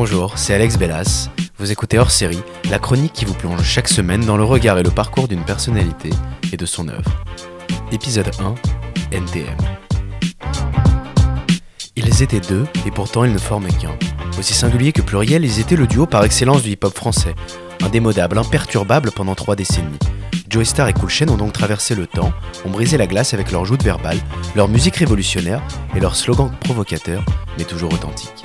Bonjour, c'est Alex Bellas. Vous écoutez Hors Série, la chronique qui vous plonge chaque semaine dans le regard et le parcours d'une personnalité et de son œuvre. Épisode 1 NTM. Ils étaient deux et pourtant ils ne formaient qu'un. Aussi singulier que pluriel, ils étaient le duo par excellence du hip-hop français. Indémodable, imperturbable pendant trois décennies. Joey Star et Cool ont donc traversé le temps, ont brisé la glace avec leur joute verbale, leur musique révolutionnaire et leur slogan provocateur, mais toujours authentique.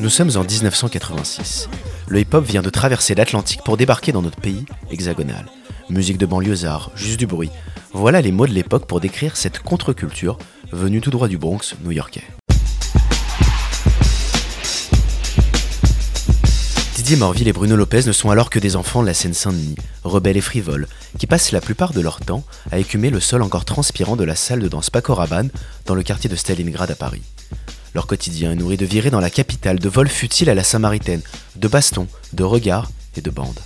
Nous sommes en 1986. Le hip-hop vient de traverser l'Atlantique pour débarquer dans notre pays hexagonal. Musique de banlieusard, juste du bruit. Voilà les mots de l'époque pour décrire cette contre-culture venue tout droit du Bronx new-yorkais. Didier Morville et Bruno Lopez ne sont alors que des enfants de la Seine-Saint-Denis, rebelles et frivoles, qui passent la plupart de leur temps à écumer le sol encore transpirant de la salle de danse Paco Rabanne dans le quartier de Stalingrad à Paris. Leur quotidien est nourri de virées dans la capitale, de vols futiles à la Samaritaine, de bastons, de regards et de bandes.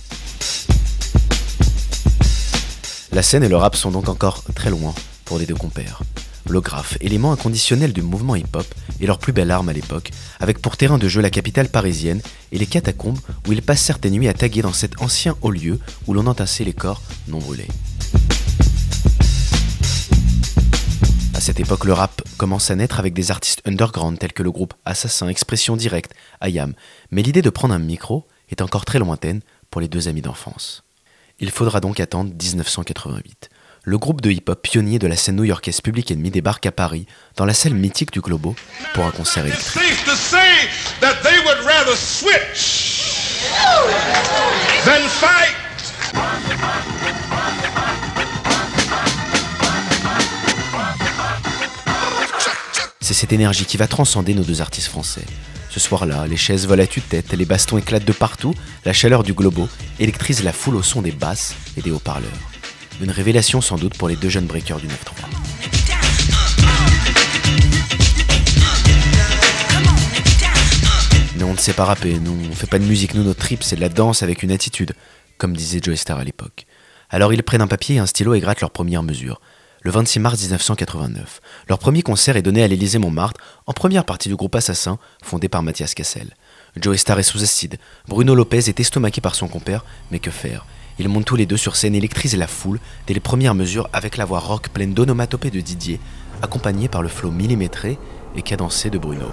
La scène et le rap sont donc encore très loin pour les deux compères. Le élément inconditionnel du mouvement hip-hop, est leur plus belle arme à l'époque, avec pour terrain de jeu la capitale parisienne et les catacombes où ils passent certaines nuits à taguer dans cet ancien haut lieu où l'on entassait les corps non brûlés. À cette époque, le rap commence à naître avec des artistes underground tels que le groupe Assassin, Expression Directe, Ayam, mais l'idée de prendre un micro est encore très lointaine pour les deux amis d'enfance. Il faudra donc attendre 1988. Le groupe de hip-hop pionnier de la scène new-yorkaise Public Enemy débarque à Paris, dans la salle mythique du Globo, pour un concert électrique. Rather switch than fight. C'est cette énergie qui va transcender nos deux artistes français. Ce soir-là, les chaises volent à tue-tête, les bastons éclatent de partout, la chaleur du globo électrise la foule au son des basses et des haut-parleurs. Une révélation sans doute pour les deux jeunes breakers du 9-3. Ne sait pas rapper, nous, on fait pas de musique, nous, notre trip, c'est de la danse avec une attitude, comme disait Joey Star à l'époque. Alors ils prennent un papier et un stylo et grattent leurs premières mesures. Le 26 mars 1989, leur premier concert est donné à l'Élysée Montmartre, en première partie du groupe Assassin, fondé par Mathias Cassel. Joey Star est sous acide, Bruno Lopez est estomaqué par son compère, mais que faire? Ils montent tous les deux sur scène, électrisent la foule dès les premières mesures avec la voix rock pleine d'onomatopées de Didier, accompagnée par le flow millimétré et cadencé de Bruno.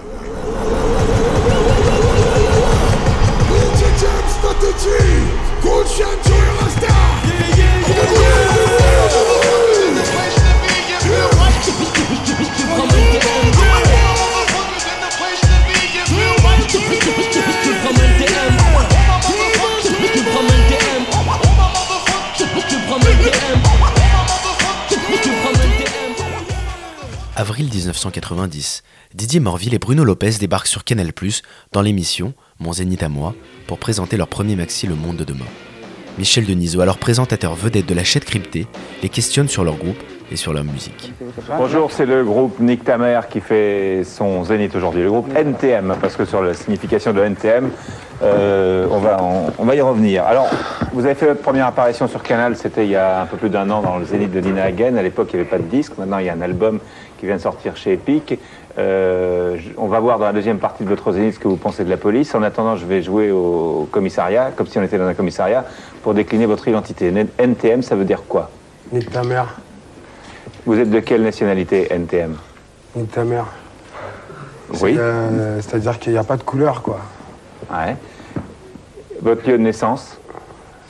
Avril 1990, Didier Morville et Bruno Lopez débarquent sur Canal+, dans l'émission Mon Zénith à moi, pour présenter leur premier maxi Le Monde de demain. Michel Denisot, alors présentateur vedette de la chaîne cryptée, les questionne sur leur groupe et sur leur musique. Bonjour, c'est le groupe Nick Tamer qui fait son zénith aujourd'hui, le groupe NTM, parce que sur la signification de NTM, euh, on, va, va y revenir. Alors, vous avez fait votre première apparition sur Canal, c'était il y a un peu plus d'un an dans le zénith de Nina Hagen. À l'époque, il n'y avait pas de disque, maintenant il y a un album qui vient de sortir chez Epic. Euh, on va voir dans la deuxième partie de votre zénith ce que vous pensez de la police. En attendant, je vais jouer au commissariat, comme si on était dans un commissariat, pour décliner votre identité. NTM, ça veut dire quoi? Nique ta mère, Vous êtes de quelle nationalité, NTM nique ta mère. Oui. Euh, C'est-à-dire qu'il n'y a pas de couleur, quoi. Ouais. Votre lieu de naissance?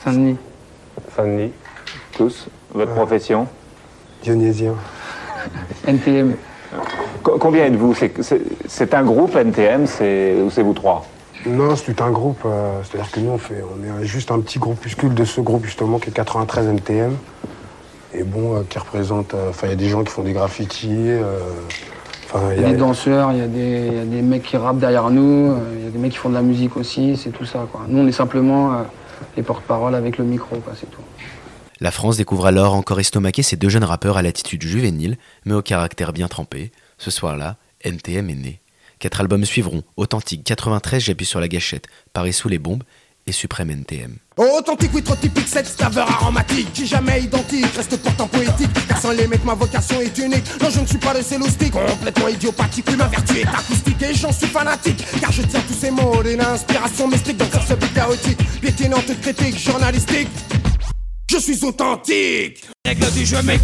Saint-Denis. Saint-Denis, Tous Votre profession? Dionysien. NTM. Co- Combien êtes-vous? C'est- un groupe NTM c'est- ou c'est vous trois? Non, c'est tout un groupe. euh, C'est-à-dire que nous, on, fait, on est juste un petit groupuscule de ce groupe, justement, qui est 93 NTM. Et bon, euh, qui représente. euh, Enfin, il y a des gens qui font des graffitis. euh, Il y a des danseurs, il y, a des- il y a des mecs qui rappent derrière nous, euh, il y a des mecs qui font de la musique aussi, c'est tout ça. Quoi. Nous, on est simplement euh, les porte-parole avec le micro, c'est tout. La France découvre alors encore estomaqué ces deux jeunes rappeurs à l'attitude juvénile, mais au caractère bien trempé. Ce soir-là, NTM est né. Quatre albums suivront Authentique 93, J'appuie sur la gâchette, Paris sous les bombes et Suprême NTM. Authentique, oui, trop typique, cette saveur aromatique qui jamais identique, reste pourtant poétique. Car sans les mecs, ma vocation est unique. Non, je ne suis pas le céloustique, complètement idiopathique. Oui, ma vertu est acoustique et j'en suis fanatique. Car je tiens tous ces mots d'une inspiration mystique dans ce but chaotique. Piétinante critique journalistique. Je suis authentique. Règle du jeu, mais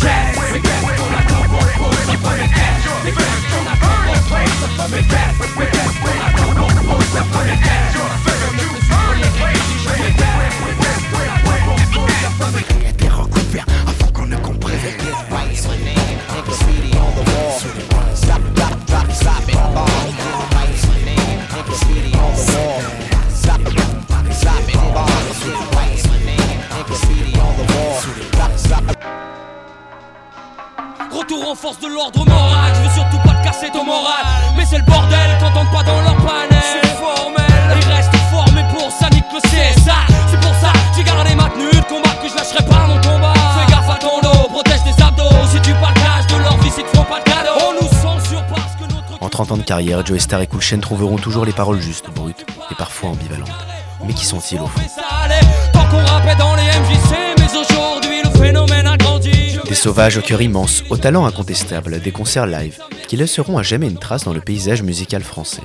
Retour en force de l'ordre moral, je veux surtout pas te casser ton moral. Mais c'est le bordel quand on pas dans leur panel C'est formel, ils restent formés pour ça nique le CSA C'est pour ça j'ai gardé ma tenue de combat que je lâcherai pas mon combat. Fais gaffe à ton dos, protège tes abdos. Si tu partages de leur vie c'est te font pas de cadeau. On nous censure parce que notre En 30 ans de carrière, Joe Star et Cool Chain trouveront toujours les paroles justes, brutes et parfois ambivalentes. Mais qui sont-ils au fond. Tant qu'on dans Des sauvages au cœur immense, au talent incontestable, des concerts live, qui laisseront à jamais une trace dans le paysage musical français.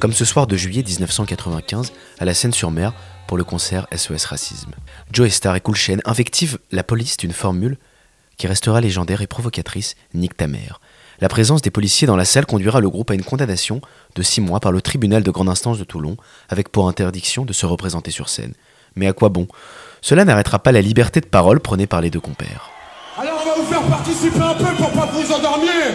Comme ce soir de juillet 1995, à la Seine-sur-Mer, pour le concert SOS Racisme. Joe Star et Cool Chain invectivent la police d'une formule qui restera légendaire et provocatrice, nique ta. La présence des policiers dans la salle conduira le groupe à une condamnation de 6 mois par le tribunal de grande instance de Toulon, avec pour interdiction de se représenter sur scène. Mais à quoi bon? Cela n'arrêtera pas la liberté de parole prônée par les deux compères. Va vous faire participer un peu pour pas que vous endormiez.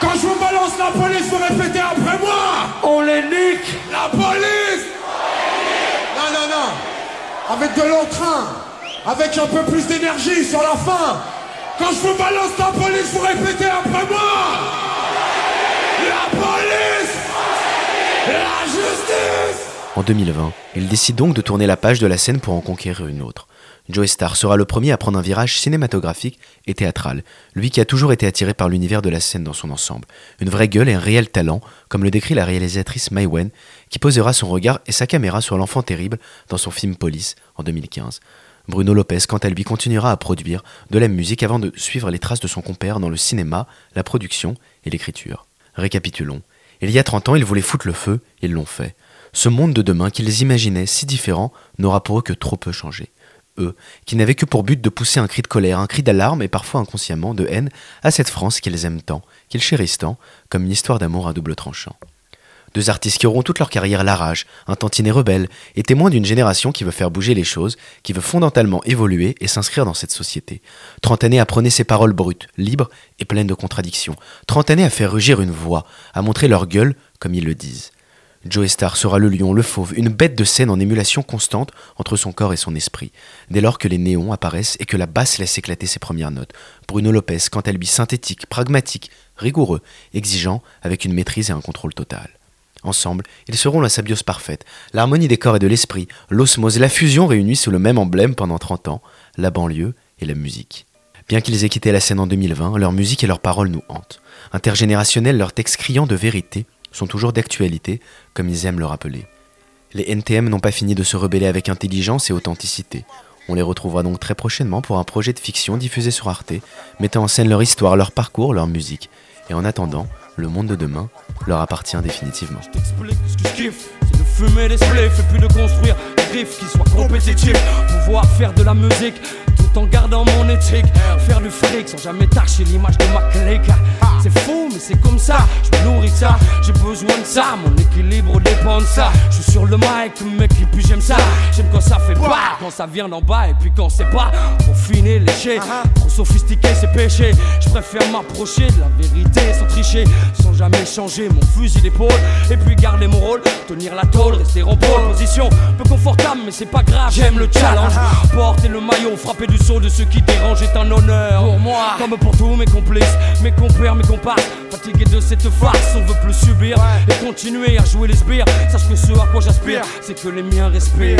Quand je vous balance la police, vous répétez après moi. On les nique. La police. Non, non, non. Avec de l'entrain. Avec un peu plus d'énergie sur la fin. Quand je vous balance la police, vous répétez après moi. La police. La justice. En 2020, il décide donc de tourner la page de la scène pour en conquérir une autre. Joe Star sera le premier à prendre un virage cinématographique et théâtral, lui qui a toujours été attiré par l'univers de la scène dans son ensemble. Une vraie gueule et un réel talent, comme le décrit la réalisatrice Mai Wen, qui posera son regard et sa caméra sur l'enfant terrible dans son film Police en 2015. Bruno Lopez, quant à lui, continuera à produire de la musique avant de suivre les traces de son compère dans le cinéma, la production et l'écriture. Récapitulons. Il y a 30 ans, ils voulaient foutre le feu, ils l'ont fait. Ce monde de demain qu'ils imaginaient si différent n'aura pour eux que trop peu changé. Qui n'avaient que pour but de pousser un cri de colère, un cri d'alarme et parfois inconsciemment de haine à cette France qu'ils aiment tant, qu'ils chérissent tant, comme une histoire d'amour à double tranchant. Deux artistes qui auront toute leur carrière la rage, un tantinet rebelle, et témoins d'une génération qui veut faire bouger les choses, qui veut fondamentalement évoluer et s'inscrire dans cette société. Trente années à prôner ces paroles brutes, libres et pleines de contradictions. Trente années à faire rugir une voix, à montrer leur gueule, comme ils le disent. Joe Star sera le lion, le fauve, une bête de scène en émulation constante entre son corps et son esprit, dès lors que les néons apparaissent et que la basse laisse éclater ses premières notes. Bruno Lopez, quant à lui, synthétique, pragmatique, rigoureux, exigeant, avec une maîtrise et un contrôle total. Ensemble, ils seront la symbiose parfaite, l'harmonie des corps et de l'esprit, l'osmose, la fusion réunie sous le même emblème pendant 30 ans, la banlieue et la musique. Bien qu'ils aient quitté la scène en 2020, leur musique et leurs paroles nous hantent. Intergénérationnels, leurs textes criants de vérité sont toujours d'actualité, comme ils aiment le rappeler. Les NTM n'ont pas fini de se rebeller avec intelligence et authenticité. On les retrouvera donc très prochainement pour un projet de fiction diffusé sur Arte, mettant en scène leur histoire, leur parcours, leur musique. Et en attendant, le monde de demain leur appartient définitivement. J'ai besoin de ça. Mon équilibre ça. Je suis sur le mic, mec, et puis j'aime ça. J'aime quand ça fait pas, quand ça vient d'en bas, et puis quand c'est pas. Pour finir léché, trop sophistiqué, c'est péché. Je préfère m'approcher de la vérité sans tricher, sans jamais changer mon fusil d'épaule. Et puis garder mon rôle, tenir la tôle, rester en pole position. Peu confortable, mais c'est pas grave, j'aime le challenge. Porter le maillot, frapper du saut de ceux qui dérangent est un honneur. Pour moi, comme pour tous mes complices, mes compères, mes comparses. Fatigué de cette farce, on veut plus subir et continuer à jouer les sbires. Sache que ce à quoi j'aspire, c'est que les miens respirent.